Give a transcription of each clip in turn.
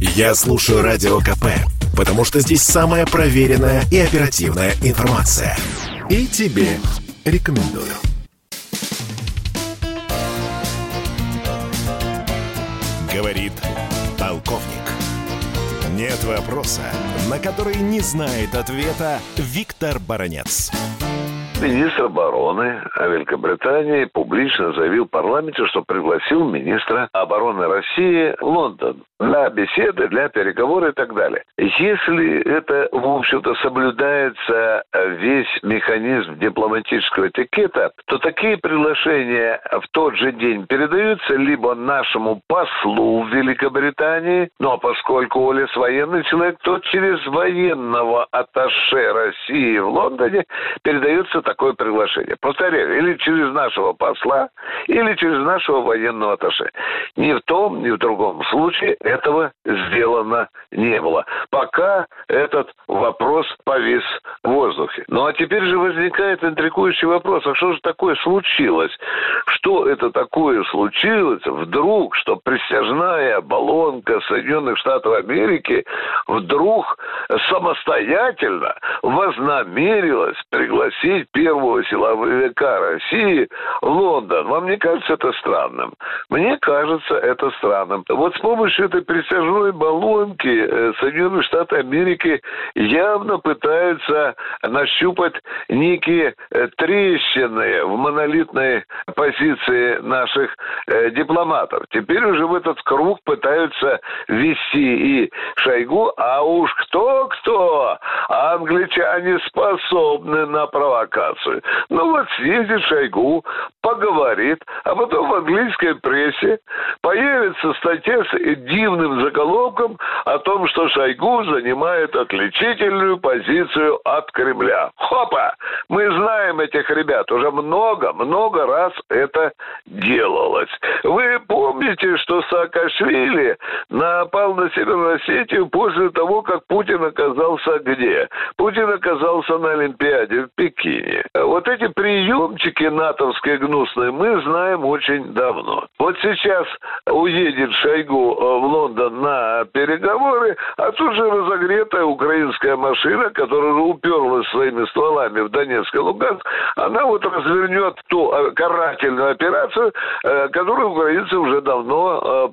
Я слушаю Радио КП, потому что здесь самая проверенная и оперативная информация. И тебе рекомендую. Говорит полковник. Нет вопроса, на который не знает ответа Виктор Баранец. Министр обороны Великобритании публично заявил парламенте, что пригласил министра обороны России в Лондон для беседы, для переговоров и так далее. Если это, в общем-то, соблюдается весь механизм дипломатического этикета, то такие приглашения в тот же день передаются либо нашему послу в Великобритании, ну а поскольку Олес военный человек, то через военного атташе России в Лондоне передается такое приглашение. Повторяю, или через нашего посла, или через нашего военного атташе. Ни в том, ни в другом случае этого сделано не было. Пока этот вопрос повис в воздухе. Ну а теперь же возникает интригующий вопрос, а что же такое случилось? Что это такое случилось вдруг, что присяжная баллонка Соединенных Штатов Америки вдруг самостоятельно вознамерилась пригласить первого силовика России в Лондон. Вам не кажется это странным? Мне кажется это странным. Вот с помощью этой присяжной баллонки э, Соединенные Штаты Америки явно пытаются нащупать некие э, трещины в монолитной позиции наших э, дипломатов. Теперь уже в этот круг пытаются ввести и Шойгу, а уж кто-кто, англичане способны на провокацию. Ну вот съездит Шойгу, поговорит, а потом в английской прессе появится статья с дивным заголовком о том, что Шойгу занимает отличительную позицию от Кремля. Хопа! Мы знаем этих ребят. Уже много-много раз это делалось. Вы помните, что Саакашвили напал на Северную Осетию после того, как Путин оказался где? Путин оказался на Олимпиаде в Пекине. Вот эти приемчики натовские гнусные мы знаем очень давно. Вот сейчас уедет Шойгу э, в Лондон на переговоры, а тут же разогретая украинская машина, которая уперлась своими стволами в Донецк и Луганск, она вот развернет ту карательную операцию, э, которую украинцы уже давно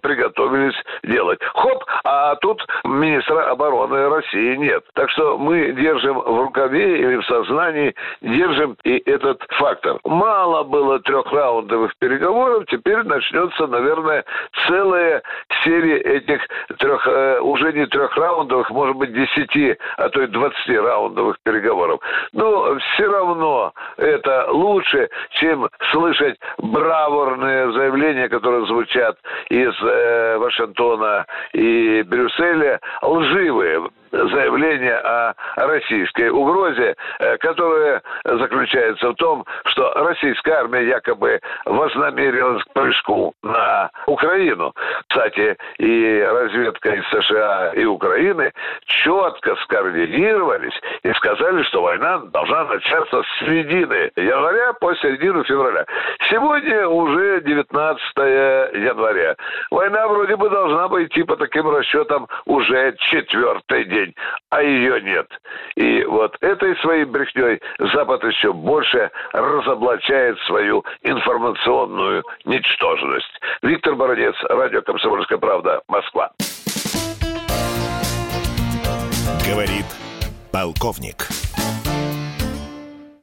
приготовились делать. Хоп, а тут министра обороны России нет. Так что мы держим в рукаве или в сознании, держим и этот фактор. Мало было трехраундовых переговоров, теперь начнется, наверное, целая серия этих трех, э, уже не трехраундовых, может быть, десяти, а то и двадцати раундовых переговоров. Но все равно это лучше, чем слышать браворные заявления, которые звучат из э, Вашингтона и Брюсселя, лживые заявление о российской угрозе, э, которая заключается в том, что российская армия якобы вознамерилась к прыжку на Украину. Кстати, и разведка из США и Украины четко скоординировались и сказали, что война должна начаться с середины января по середину февраля. Сегодня уже 19 января. Война вроде бы должна бы идти по таким расчетам уже четвертый день день, а ее нет. И вот этой своей брехней Запад еще больше разоблачает свою информационную ничтожность. Виктор Бородец, радио «Комсомольская правда», Москва. Говорит полковник.